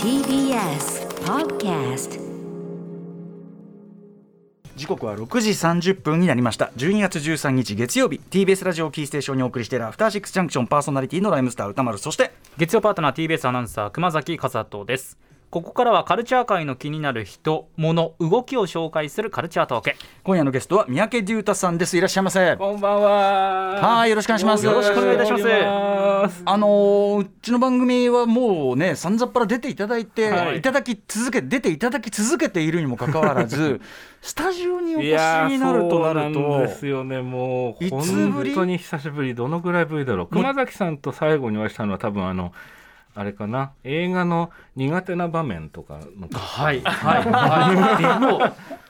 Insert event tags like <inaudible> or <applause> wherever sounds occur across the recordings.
TBS Podcast. 時刻は6時30分になりました。12月13日月曜日。TBS ラジオキーステーションにお送りしているアフターシックスジャンクションパーソナリティのライムスター歌丸。そして月曜パートナー TBS アナウンサー熊崎和人ですここからはカルチャー界の気になる人物動きを紹介するカルチャートーク今夜のゲストは三宅龍太さんですいらっしゃいませこんばんは。はいよろしくお願いしますよろしくお願いいたします。あのーうちの番組はもうねさんざっぱら出ていただいて、はいい、ただき続け出ていただき続けているにもかかわらず <laughs> スタジオにお越しになるとなるそうなんですとよね。もういつぶり本当に久しぶり。どのぐらいぶりだろう。熊崎さんと最後にお会いしたのは多分あの。あれかな？映画の苦手な場面とかのはい。はい。はいでも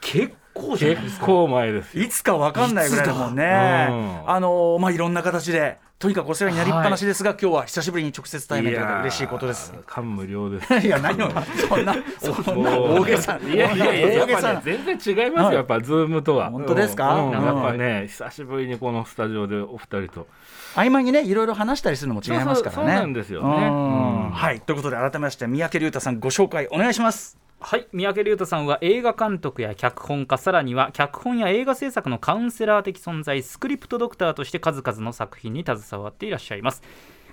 結構じゃないですか。結構前ですよ。いつかわかんないぐらいだもんね。うん。あのーまあいろんな形でとにかくお世話になりっぱなしですが、今日は久しぶりに直接対面ということで嬉しいことです。感無量です。<laughs> いや何をそんな <laughs> そんな。大げさ。いやいやいや大げさ。なね全然違いますよやっぱズームとは。本当ですか？うん。うん。やっぱね久しぶりにこのスタジオでお二人と。合間にねいろいろ話したりするのも違いますからね。そうなんですよね。はい。ということで改めまして三宅龍太さんご紹介お願いしますはい三宅龍太さんは映画監督や脚本家さらには脚本や映画制作のカウンセラー的存在スクリプトドクターとして数々の作品に携わっていらっしゃいます。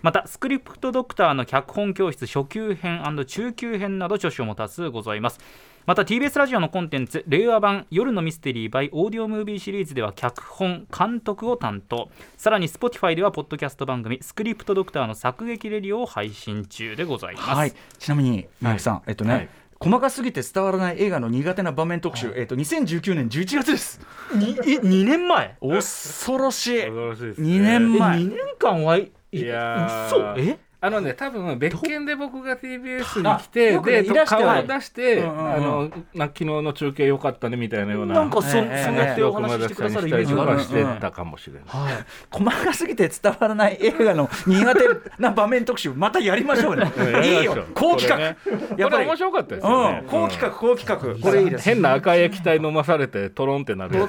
またスクリプトドクターの脚本教室初級編中級編など著書も多数ございます。また TBS ラジオのコンテンツ令和版夜のミステリー by オーディオムービーシリーズでは脚本監督を担当。さらに Spotify ではポッドキャスト番組スクリプトドクターの作劇レディオを配信中でございます、はいちなみに三宅さん、えっとね、はい細かすぎて伝わらない映画の苦手な場面特集、えっと2019年11月です。にえ2年前？恐ろしい。恐ろしいですね。2年え前2年間はいいやえ？あのね多分別件で僕が TBS に来てでいらして顔を出して、あのな昨日の中継良かったねみたいなような。なんかそ,、ええそうやってお話ししてくださるイメージがしてたかもしれない。はい、細かすぎて伝わらない映画の苦手な場面特集またやりましょうね。<laughs> いいよ。好企画、やっこぱり。れ面白かったですよね。うん、。好企画好企画。これいいです変な赤い液体飲まされてトロンってなるや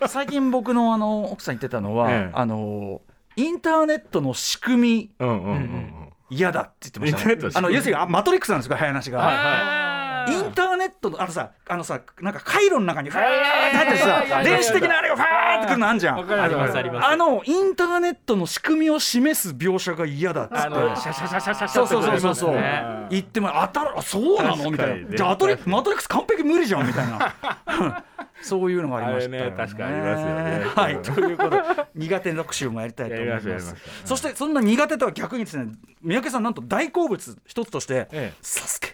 つ最近僕のあの奥さん言ってたのは、ええ。あのインターネットの仕組み。嫌だって言ってました、インターネットの仕組み。あの要するにあマトリックスなんですよ早話が、インターネットのあのさあのさなんか回路の中にファーって入ってさ電子的なあれがファーってくるのあんじゃん。ありますあります。あのインターネットの仕組みを示す描写が嫌だっつって。シャシャシャシャシャシャそうそうそうそう言ってもあたらあそうなのみたいなじゃあマトリックス完璧無理じゃんみたいなそういうのがありましたよあれね確かありますよね。はい。ということで苦手特集もやりたいと思います。ましょうそしてそんな苦手とは逆にですね三宅さんなんと大好物一つとしてええ。サスケ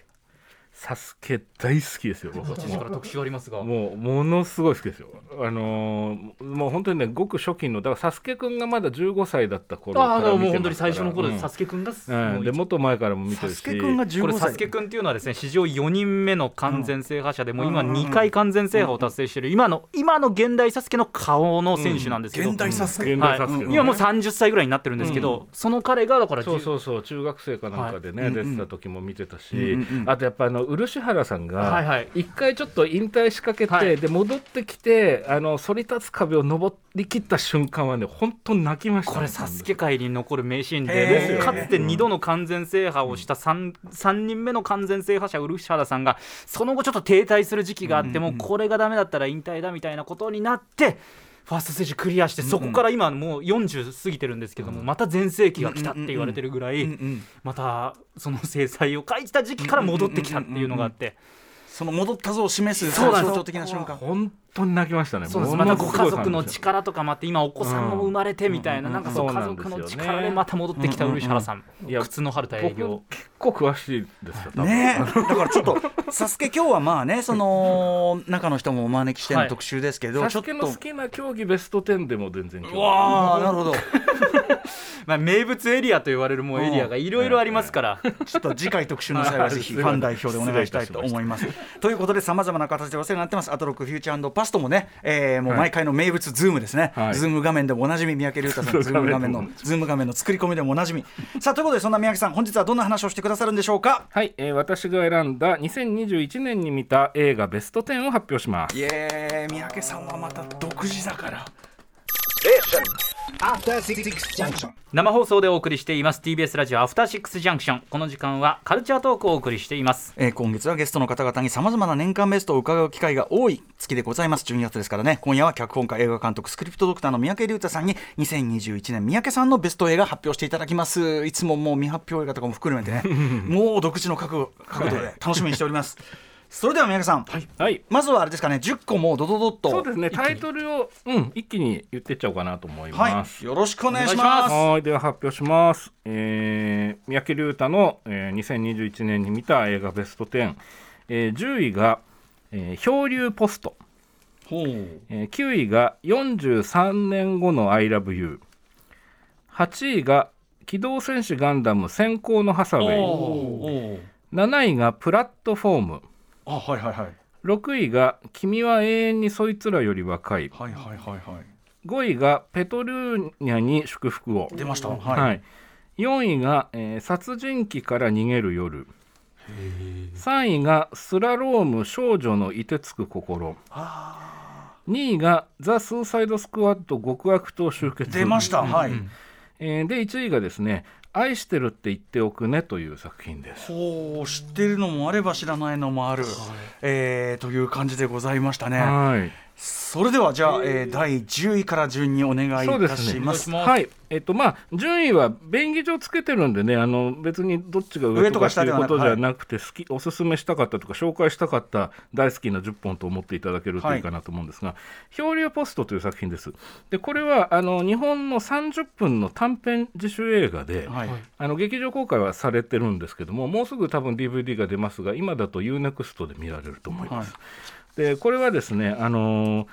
サスケ大好きですよ僕から特集ありますが。もうものすごい好きですよ。あのーもう本当にねごく初期のだからサスケくんがまだ15歳だった頃あら見てもう本当に最初の頃でうん。サスケくんが、うん。でもっと前からも見てサるし。スケ君がこ15れサ歳スケくんっていうのはですね史上4人目の完全制覇者でもう今うん。うんうん2回完全制覇を達成している今の今の現代サスケの顔の選手なんですけど、現代サスケ。現はい。代サスケ。今もう30歳ぐらいになってるんですけど、その彼がだからそうそうそう中学生かなんかでね、はい。出てた時も見てたし、うんうんうん。あとやっぱあの漆原さんが一回ちょっと引退しかけて、はい。で戻ってきてあの反り立つ壁を登り切った瞬間はね本当に泣きました。これサスケ界に残る名シーンでかつて2度の完全制覇をした 3, 三人目の完全制覇者漆原さんがその後ちょっと停滞する時期があってもうこれがダメだったら引退だみたいなことになってファーストステージクリアしてそこから今もう40過ぎてるんですけどもまた全盛期が来たって言われてるぐらいまたその制裁を書いた時期から戻ってきたっていうのがあってその戻ったぞを示すそうなんです。象徴的な瞬間。本当に泣きましたね。そうです。またご家族の力とかもあって今お子さんも生まれてみたいなうんなんかそう家族の力でまた戻ってきた漆原さん。いや靴の春田営業僕結構詳しいですよねえ。だからちょっと「サスケ今日はまあねその中の人もお招きしての特集ですけど、サちょっとスケの好きな競技ベスト10でも全然わあなるほどまあ、名物エリアと言われるもうエリアがいろいろありますから、ちょっと次回特集の際はぜひファン代表でお願いしたいと思います。ということでさまざまな形でお世話になってます。アトロクフューチャーパストもね、えーもう毎回の名物 Zoom ですね、はい。 Zoom 画面でもおなじみ三宅隆太さん <laughs> Zoom 画面の Zoom 画面の作り込みでもおなじみ。さあということでそんな三宅さん本日はどんな話をしてくださるんでしょうか？はい、えー私が選んだ2021年に見た映画ベスト10を発表します。いえ三宅さんはまた独自だから。Junction. 生放送でお送りしています。TBS ラジオアフターシックスジャンクションこの時間はカルチャートークをお送りしています。えー今月はゲストの方々にさまざまな年間ベストを伺う機会が多い。月でございます。12月ですからね。今夜は脚本家映画監督スクリプトドクターの三宅龍太さんに2021年三宅さんのベスト映画発表していただきます。いつももう未発表映画とかも含めてね。<laughs> もう独自の角角度で楽しみにしております <laughs> <laughs> それでは三宅さん、はい。まずはあれですかね10個もうドドドッとそうですね。タイトルを、うん、一気に言ってっちゃおうかなと思いはます、い。よろしくお願いします。はい、では発表します。えー、三宅龍太の、えー、2021年に見た映画ベスト10、えー、10位が、えー、漂流ポスト、ほう。えー、9位が43年後の I love you、8位が機動戦士ガンダム先行のハサウェイ、お7位がプラットフォーム、あはいはいはい。6位が君は永遠にそいつらより若い、はいはいはいはい。5位がペトルーニャに祝福を。出ました。はい、はい、4位が、えー殺人鬼から逃げる夜」3位が「スラローム少女の凍てつく心」2位が「ザ・スーサイド・スクワット極悪党集結」出ました、はい、えーで1位がですね「愛してるって言っておくね」という作品です。ほう知ってるのもあれば知らないのもある、えーという感じでございましたね。はいそれではじゃあ、えー第10位から順にお願いいたします。はい、えっとまあ順位は便宜上つけてるんでねあの別にどっちが上とかっていうことじゃなくて好き、おすすめしたかったとか紹介したかった大好きな10本と思っていただけるといいかなと思うんですが「漂流ポスト」という作品です。でこれはあの日本の30分の短編自主映画で、はいあの劇場公開はされてるんですけどももうすぐ多分 DVD が出ますが今だと UNEXT で見られると思います。でこれはですねあのー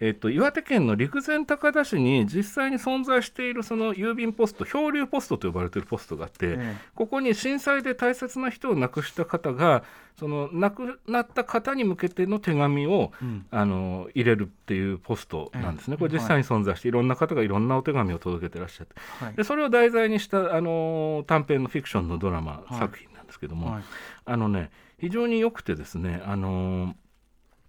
えっと、岩手県の陸前高田市に実際に存在しているその郵便ポスト漂流ポストと呼ばれているポストがあって、ええ。ここに震災で大切な人を亡くした方がその亡くなった方に向けての手紙を、うん。あの入れるっていうポストなんですね、ええ。これ実際に存在していろんな方がいろんなお手紙を届けてらっしゃって。はい。でそれを題材にしたあの短編のフィクションのドラマはい。作品なんですけども、はい。あのね非常に良くてですねあの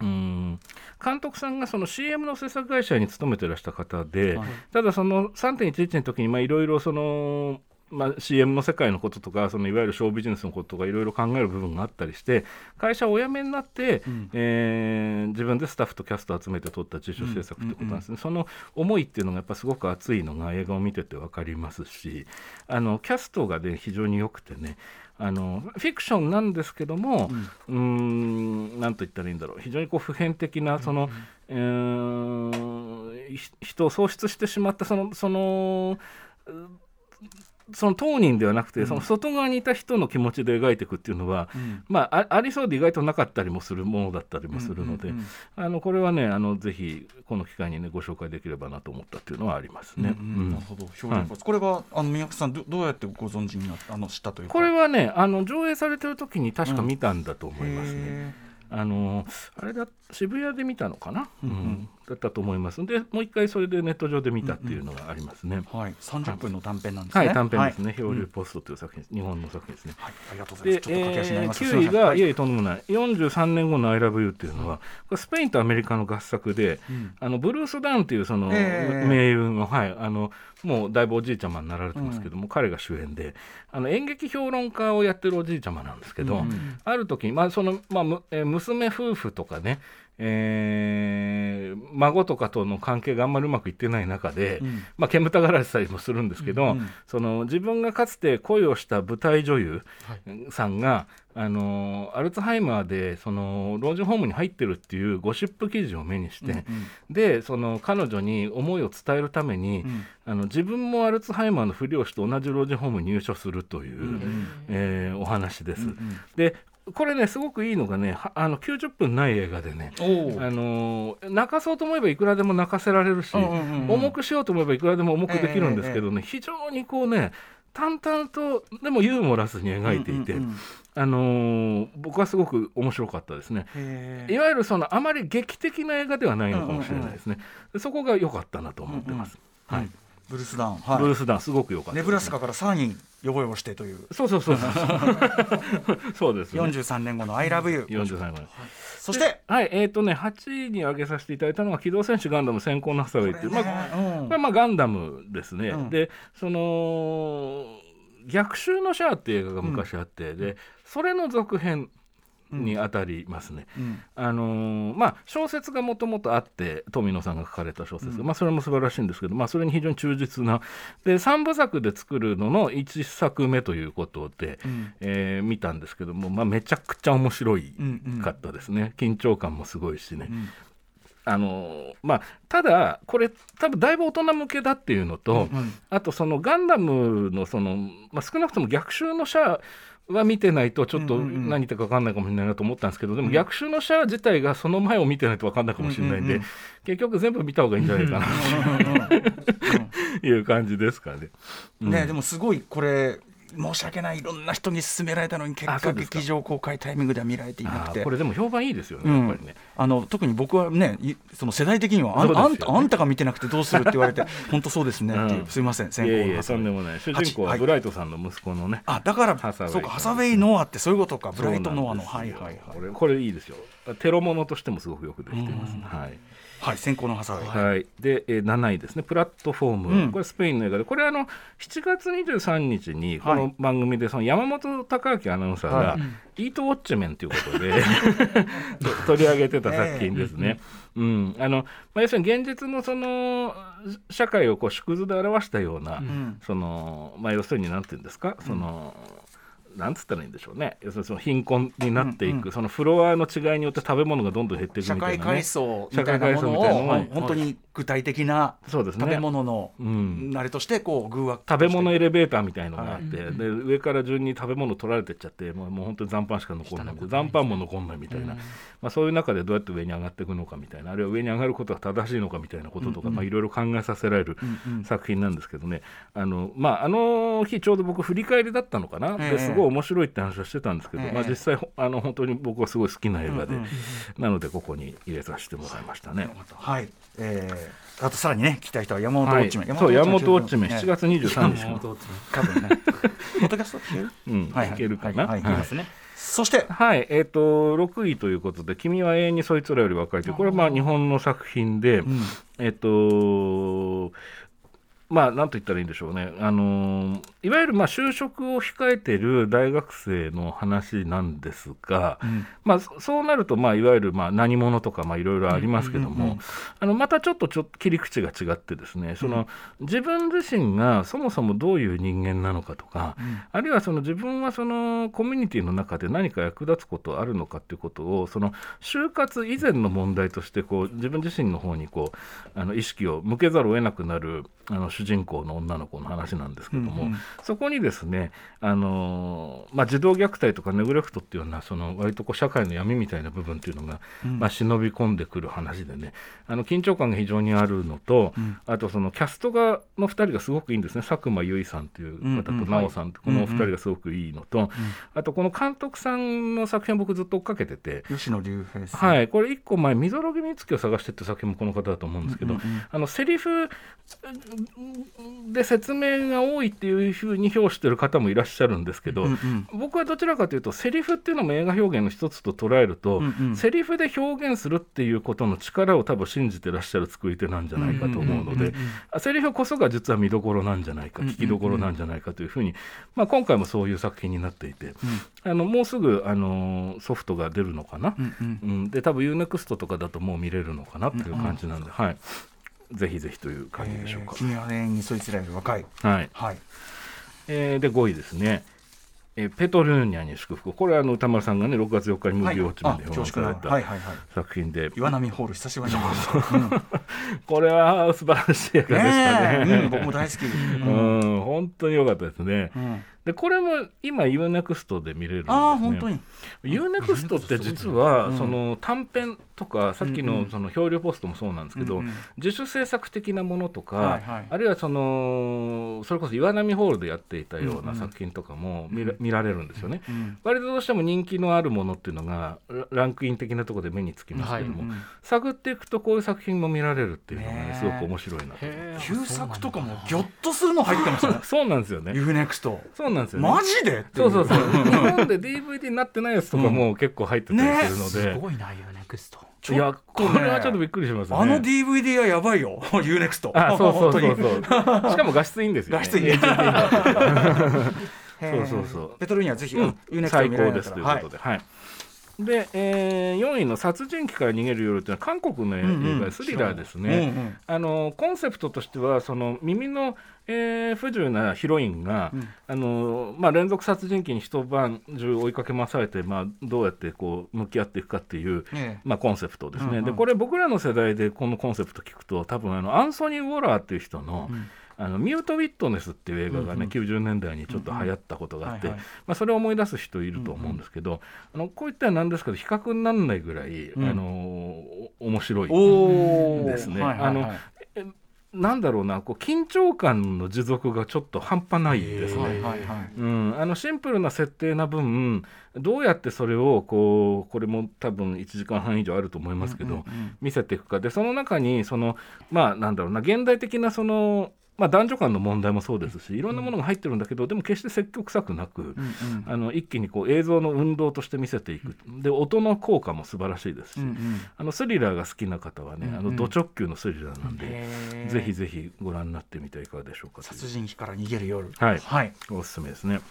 うーん。監督さんがその CM の制作会社に勤めてらした方で、はい。ただその3.11の時にまあいろいろその、まあ、CM の世界のこととかそのいわゆるショービジネスのこととかいろいろ考える部分があったりして会社をお辞めになって、うん。えー自分でスタッフとキャストを集めて撮った自主制作ってことなんですね、その思いっていうのがやっぱすごく熱いのが映画を見てて分かりますしあのキャストがね非常に良くてねあのフィクションなんですけども、うーん、なんと言ったらいいんだろう、非常にこう普遍的な、その、うーんひ人を喪失してしまった、その、その、うその当人ではなくて、その外側にいた人の気持ちで描いていくっていうのは、うん。まあ、あありそうで意外となかったりもするものだったりもするので、うんうんうん。あのこれはねあのぜひこの機会にねご紹介できればなと思ったっていうのはありますね。うんうんなるほど。漂流ポストこれはあの宮城さんどどうやってご存知になったあの知ったというか。これはねあの上映されてる時に確か見たんだと思いますね。へあのあれだ渋谷で見たのかな、うんうん。うんだったと思います。でもう一回それでネット上で見たっていうのがありますね。ーはい。30分の短編なんですね。はい、短編ですね、はい。漂流ポストという作品です、日本の作品ですね。はい。ありがとうございまですえーます9位が、い、やえい。えとんでもない。43年後の「ILOVEYOU」っていうのはこれスペインとアメリカの合作で、うん。あのブルース・ダウンっていうその、ええ名優の,、はい、あのもうだいぶおじいちゃまになられてますけども、彼が主演であの演劇評論家をやってるおじいちゃまなんですけど、うん。ある時に、まあそのまあむえー娘夫婦とかね、えー孫とかとの関係があんまりうまくいってない中で、うん。まあ、煙たがられてたりもするんですけど、うんその自分がかつて恋をした舞台女優さんが、あのアルツハイマーでその老人ホームに入ってるっていうゴシップ記事を目にして、でその彼女に思いを伝えるために、うんあの自分もアルツハイマーのふりをして同じ老人ホームに入所するという、んえーお話です。うん。でこれねすごくいいのがねはあの90分ない映画でねあのー泣かそうと思えばいくらでも泣かせられるし、うんうんうんうん重くしようと思えばいくらでも重くできるんですけどね、非常にこうね淡々とでもユーモラスに描いていて、うんうんうんあのー僕はすごく面白かったですね。いわゆるそのあまり劇的な映画ではないのかもしれないですね。そこが良かったなと思ってます。はい。ブルースダウン、はい、ブルースダウンすごく良かったネブラスカからさらにヨボヨボしてというそうそうそう。そうです、ね、43年後の「ILOVEYOU」43年後そして。はいえっ、とね8位に挙げさせていただいたのが「機動戦士ガンダム先行のハサウェイ」っていう、まあうん。まあガンダムですね、うん。でその逆襲のシャアっていう映画が昔あって、でそれの続編にあたりますね、うん。あのーまあ小説がもともとあって富野さんが書かれた小説、まあそれも素晴らしいんですけど、まあ、それに非常に忠実な。で3部作で作るのの1作目ということで、うん。えー見たんですけども、まあ、めちゃくちゃ面白いうんうん。かったですね、緊張感もすごいしね、うんあのまあ、ただこれ多分だいぶ大人向けだっていうのと、うんあとそのガンダムのその、まあ、少なくとも逆襲のシャアは見てないとちょっと何言ってるか分かんないかもしれないなと思ったんですけど、でも逆襲のシャア自体がその前を見てないと分かんないかもしれないんで、うんうんうん結局全部見た方がいいんじゃないかな。と <laughs> いう感じですかね。うん。ねでもすごいこれ申し訳ないいろんな人に勧められたのに結果劇場公開タイミングでは見られていなくて。これでも評判いいですよね、うん。やっぱりね。あの特に僕はねいその世代的にはあね。あんたあんたが見てなくてどうするって言われて <laughs> 本当そうですね。っていう、うんすいません先いやいや行のとんでもない。主人公ははい。ブライトさんの息子のね、あだからそうかハサウェイ・ノアってそういうことか。ブライト・ノアのはいはいはい。これこれいいですよ。テロものとしてもすごくよくできてます、うん。はいはい。先行のハサウェイ、はい、で、えー7位ですね、プラットフォーム、うん。これスペインの映画で、これあの、7月23日にこのはい番組で、その山本隆明アナウンサーが、はい。イートウォッチメンということで <laughs> 取り上げてた作品ですね。うん。あのまあ、要するに現実のその社会をこう縮図で表したような、ん。そのまあ、要するになんていうんですか、そのなんつったらいいんでしょうね。要するにその貧困になっていく、うんうん。そのフロアの違いによって食べ物がどんどん減っていく社みたいな、ね、会階層みたいなものをはい。本当に具体的な食べ物のうん。あれとしてこう偶話食べ物エレベーターみたいのがあって、はい。で上から順に食べ物取られてっちゃってもうもう本当に残飯しか残らない。残飯も残んないみたいな、まあ、そういう中でどうやって上に上がっていくのかみたいな。あるいは上に上がることが正しいのかみたいなこととか、まあ、いろいろ考えさせられるうんうん。作品なんですけどね。あの,、まあ、あの日ちょうど僕振り返りだったのかな、ええ。ですごい面白いって話をしてたんですけど、ええ。まあ、実際ほあの本当に僕はすごい好きな映画で、うんうんなのでここに入れさせてもらいましたね。はい、えー、あとさらにね聞きたい人は山本ウォはい、ッチメン、そう山本ウォッチメンね。7月23日。<laughs> の、多分ね。ポッドキャスト聞ける？うん。はいけるかな？はいすね。そしてはい、えっ、と6位ということで「君は永遠にそいつらより若い」というこれはまあ日本の作品で、うん。えっ、とまあなんと言ったらいいんでしょうね、あのーいわゆるまあ就職を控えている大学生の話なんですが、うん。まあ、そそうなると、まあ、いわゆるまあ何者とかまあいろいろありますけども、うんうんうんあのまたちょっとちょ切り口が違ってですねその、自分自身がそもそもどういう人間なのかとか、あるいはその自分はそのコミュニティの中で何か役立つことあるのかっていうことをその就活以前の問題としてこう自分自身の方にこうあの意識を向けざるを得なくなるあの主人公の女の子の話なんですけども、うんうん。そこにですねあの、まあ、児童虐待とかネグレクトっていうようなその割とこう社会の闇みたいな部分っていうのが、うん。まあ、忍び込んでくる話でねあの緊張感が非常にあるのと、うん。あとそのキャストがの2人がすごくいいんですね。佐久間由衣さんという方とうんうん。奈緒さんとこのお二人がすごくいいのと、あとこの監督さんの作品を僕ずっと追っかけてて。吉野さん。はい、これ1個前「みぞろぎみつきを探して」って作品もこの方だと思うんですけど、うんうんうん。あのセリフで説明が多いっていうふうに評してる方もいらっしゃるんですけど、うんうん。僕はどちらかというとセリフっていうのも映画表現の一つと捉えると、うんうん。セリフで表現するっていうことの力を多分信じてらっしゃる作り手なんじゃないかと思うのでセリフこそが実は見どころなんじゃないか聞きどころなんじゃないかというふうに、まあ、今回もそういう作品になっていて、あのもうすぐあのソフトが出るのかな？うんうん。うん、で多分 UNEXT とかだともう見れるのかなっていう感じなんで、はい、ぜひぜひという感じでしょうか。えー君は永遠にそいつらより若い。はい。はい。えーで5位ですね、えーペトルーニャに祝福。これはあの歌丸さんがね6月4日にムービーウォッチメンであ評価され恐縮なはいたはいはい。作品で、岩波ホール久しぶりに。これは素晴らしい映画でしたね。え。ね。うん僕も大好き。うん、本当に良かったですね。うん。でこれも今 UNEXT で見れるんですね。ああ本当に。UNEXT って実はうん。その短編とかさっきうん。うんのその漂流ポストもそうなんですけど、うんうん。自主制作的なものとか、はいはい。あるいはそのそれこそ岩波ホールでやっていたよううんうなん。作品とかも見ら,、見られるんですよね。うん割とどうしても人気のあるものっていうのがラランクイン的なところで目につきますけども、うん探っていくとこういう作品も見られるっていうのがねすごく面白いな旧作とかもギョッとするの入ってますよね。そうなんですよね。 U-NEXT。そうなんですよね。マジで？そうそうそう。日本で DVD になってないやつとかも結構入ってたりするのすで、ごいな U-NEXT。ちょいやこれはちょっとびっくりしますね。あの DVD はやばいよ U-NEXT あ、そうそうそう本そう。しかも画質いいんですよ、ね。画質いい。<laughs> そうそうそう。ペトロニアぜひ、うん。 U-NEXT 最見ら。れ高ですということで、はい。で、えー、4位の「殺人鬼から逃げる夜」っていうのは韓国の映画でスリラーですね。うんうん。あのコンセプトとしてはその耳の、えー不自由なヒロインが、うん。あのまあ、連続殺人鬼に一晩中追いかけ回されて、まあ、どうやってこう向き合っていくかっていう、ええ。まあ、コンセプトですね、うんうん。でこれ僕らの世代でこのコンセプト聞くと多分あのアンソニー・ウォラーっていう人の,、うんあのミュート・ウィットネスっていう映画がね、うんうん。90年代にちょっと流行ったことがあって、はいはい。まあ、それを思い出す人いると思うんですけど、あのこういったらなんですけど比較にならないぐらい、うん。あのお面白いですね。あのなんだろうなこう緊張感の持続がちょっと半端ないですね。はいはいはい。うん、あのシンプルな設定な分どうやってそれをこうこれも多分1時間半以上あると思いますけど、うんうんうん。見せていくか。でその中にそのまあなんだろうな現代的なその、まあ、男女間の問題もそうですしいろんなものが入ってるんだけど、でも決して積極臭くなく、うんうん。あの一気にこう映像の運動として見せていく。で音の効果も素晴らしいですし、うんうん。あのスリラーが好きな方はね、うんうん。あのド直球のスリラーなんで、へー。ぜひぜひご覧になってみてはいかがでしょうか殺人鬼から逃げる夜。はい。はい。おすすめですね。で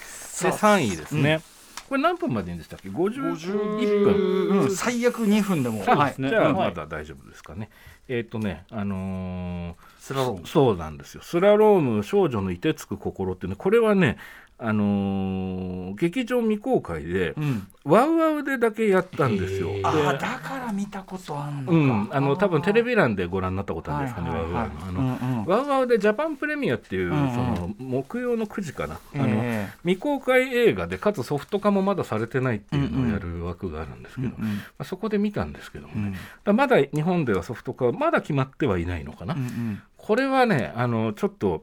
さあ。3位ですね、これ何分までいいんでしたっけ？51分。うん。最悪2分でも。そうはい。ですねじゃあうんまだ大丈夫ですかね。えっ、とね、あのースラローム。そうなんですよ。スラローム少女の凍てつく心っていうね、これはね、あのー劇場未公開で、うん。ワウワウでだけやったんですよ。あー。だから見たことあんのか。うん、あの多分テレビ欄でご覧になったことあるんですかね、はいはいはい。ワウワウでジャパンプレミアっていう、うんうん。その木曜の9時かな、あのえ未公開映画でかつソフト化もまだされてないっていうのをやる枠があるんですけど、うんうん。あ、そこで見たんですけどもね、うん。まだ日本ではソフト化はまだ決まってはいないのかな、うんうんこれはねあのちょっと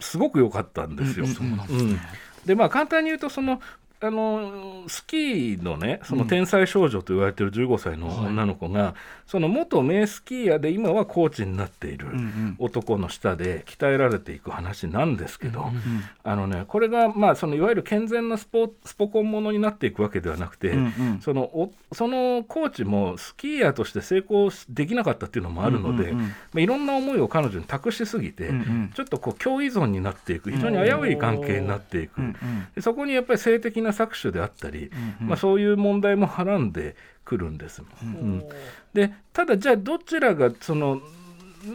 すごく良かったんですよ。うんうんそうなんですね、でまあ簡単に言うとそのあのスキーのねその天才少女と言われてる15歳の女の子が、その元名スキーヤーで今はコーチになっているうんうん。男の下で鍛えられていく話なんですけど、うんうんあのね、これが、まあ、そのいわゆる健全なスポスポコンものになっていくわけではなくて、うんうん。そのおそのコーチもスキーヤーとして成功できなかったっていうのもあるので、うんうんうん。まあ、いろんな思いを彼女に託しすぎて、うんうん。ちょっとこう共依存になっていく非常に危うい関係になっていく、うんうん。でそこにやっぱり性的な搾取であったり、うんまあ、そういう問題もはらんでくるんです。うん。うん。でただじゃあどちらがそのな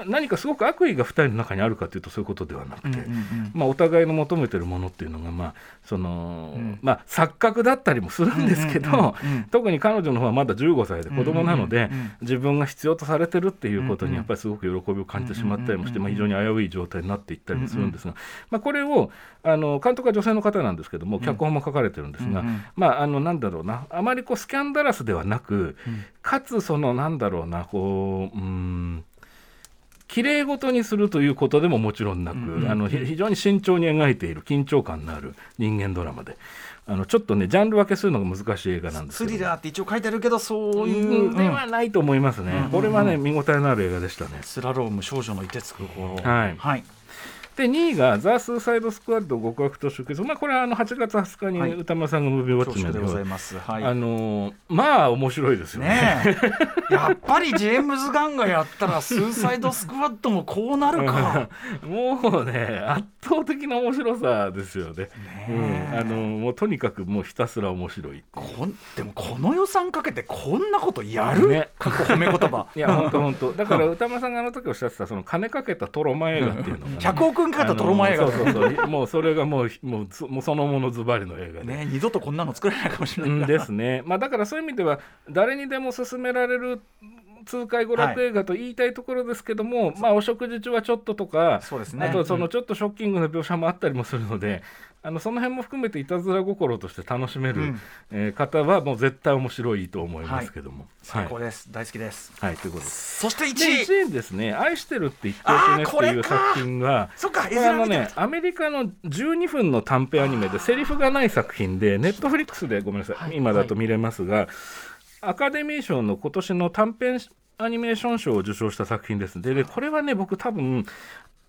何かすごく悪意が2人の中にあるかというとそういうことではなくて、うんうんうん。まあ、お互いの求めてるものっていうのが、まあそのうん。まあ、錯覚だったりもするんですけど、うんうんうんうん特に彼女の方はまだ15歳で子供なので、うんうんうん自分が必要とされてるっていうことにやっぱりすごく喜びを感じてしまったりもして、まあ、非常に危うい状態になっていったりもするんですが、まあ、これをあの監督は女性の方なんですけども脚本も書かれてるんですが、うんうん。まああのなんだろうなあまりこうスキャンダラスではなく、うん。かつそのなんだろうなこううん綺麗事にするということでももちろんなく、うんうんあのひ非常に慎重に描いている緊張感のある人間ドラマで。あのちょっとねジャンル分けするのが難しい映画なんですけどスリラーって一応書いてあるけどそういう、うんではないと思いますね、うんこれはね見応えのある映画でしたね。スラローム少女の凍てつく心。はい。はいで2位が「ザ・スーサイド・スクワッド極悪と出血」まあこれはあの8月20日はい。に歌丸さんがムービーウォッチメンでございます。はい。あのーまあ面白いですよね。ねえ。やっぱりジェームズ・ガンがやったらスーサイド・スクワットもこうなるか。<laughs> もうね圧倒的な面白さですよね。ねうん、えあのもうとにかくもうひたすら面白いこんでもこの予算かけてこんなことやる、ね。褒め言葉。<laughs> いや本当本当だから歌間さんがあの時おっしゃってたその金かけたトロマ映画っていうのがね、<laughs> 100億円かかったトロマ映画そうそうそう。もうそれがもうもうそもうそのものズバリの映画で、ね二度とこんなの作れないかもしれないうんですね、まあ、だからそういう意味では誰にでも勧められる痛快娯楽映画と言いたいところですけども、まあ、お食事中はちょっととか、そうですね。あとそのちょっとショッキングな描写もあったりもするので、あのその辺も含めていたずら心として楽しめる、うん。えー方はもう絶対面白いと思いますけども。最高です、大好きです。はい、ということ。そして1で位1位ですね「愛してるって言っておくね」っていう作品はそっかあのねアメリカの12分の短編アニメでセリフがない作品でネットフリックスでごめんなさい、今だと見れますが、アカデミー賞の今年の短編アニメーション賞を受賞した作品です。ででこれはね僕多分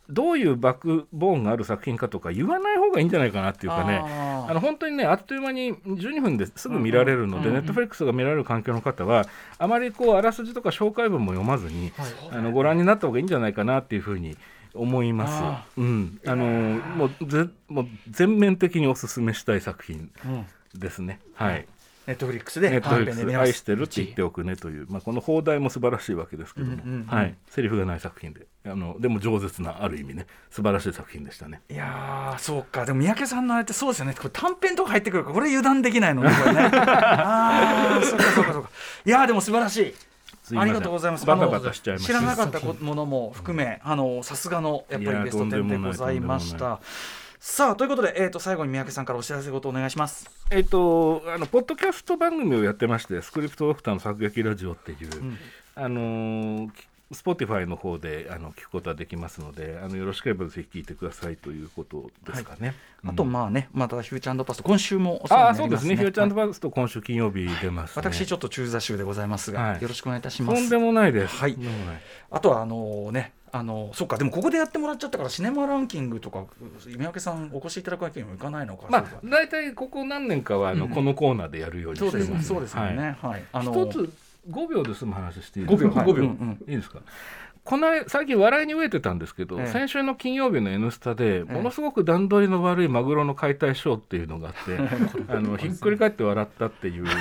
どういうバックボーンがある作品かとか言わない方がいいんじゃないかなっていうかね。あの本当にねあっという間に12分ですぐ見られるので、ネットフリックスが見られる環境の方はあまりこうあらすじとか紹介文も読まずに、あのご覧になった方がいいんじゃないかなっていうふうに思います。あ。うん、あのもうぜもう全面的にお勧めしたい作品うん。ですね。はい。ネットフリックスでネットフリッ愛してるって言っておくねという、まあこの放題も素晴らしいわけですけども、うんうんうん。はい。セリフがない作品で、あのでも饒舌なある意味ね素晴らしい作品でしたね。いやーそうか。でも三宅さんのあれってそうですよね。これ短編とか入ってくるからこれ油断できないの。ねこれね。<laughs> ああそうかそうかそうか。いやーでも素晴らしい。ありがとうございます。バタバタしちゃいました。知らなかったこものも含めあのさすがのやっぱりベスト10でとんでございましたさあということで、えー、と最後に三宅さんからお知らせことお願いします。えっと、あのポッドキャスト番組をやってまして、スクリプトドクターの作劇ラジオっていう、あのー、 Spotify の方であの聞くことはできますので、あのよろしければぜひ聞いてくださいということですかね。あとまあねまたフューチャーパスト今週もお世あ話になりますねあそうですね、フューチャーはいバースト今週金曜日出ます、ね。私ちょっと中座週でございますが、はい。よろしくお願いいたします。とんでもないです。はい。とんでもない。あとはあのねあのそっかでもここでやってもらっちゃったからシネマランキングとか三宅さんお越しいただくわけにもいかないのかまあ大体ここ何年かはあの、うん。このコーナーでやるようにしてます。ですそうですよねはい、あの一つ5秒で済む話していいです5か秒5秒、はいうんうん。いいですか？この最近笑いに飢えてたんですけど、ええ。先週の金曜日の「N スタ」でえものすごく段取りの悪いマグロの解体ショーっていうのがあって、<laughs> あのひっくり返って笑ったっていう。<laughs>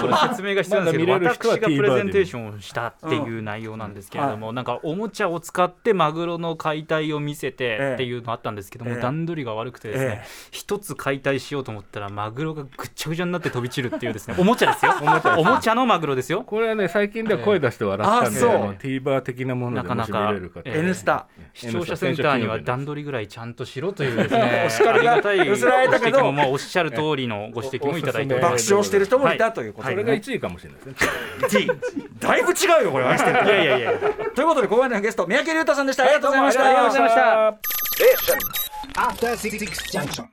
これ説明が必要なんですけど、ま私がプレゼンテーションをしたっていう内容なんですけれども、なんかおもちゃを使ってマグロの解体を見せてっていうのあったんですけども、ええ。段取りが悪くてですね、え一つ解体しようと思ったらマグロがぐっちゃぐちゃになって飛び散るっていうですねおもちゃですよ。<laughs> おもちゃのマグロですよ。これはね最近では声出して笑ったんで、ええあそう。あの TVer 的なものでかなかええ N スタ。視聴者センターには段取りぐらいちゃんとしろというですね <laughs> お叱りがありがたいご寄せられたけど指摘もまあおっしゃる通りのご指摘もいただいて爆笑してる人もいたということで、それねが1位かもしれないですね。1位だいぶ違うよこれ。愛してるいやいやいや。ということでここまでのゲスト三宅龍太さんでした。ありがとうございました。ありがとうございました。After Six Junction.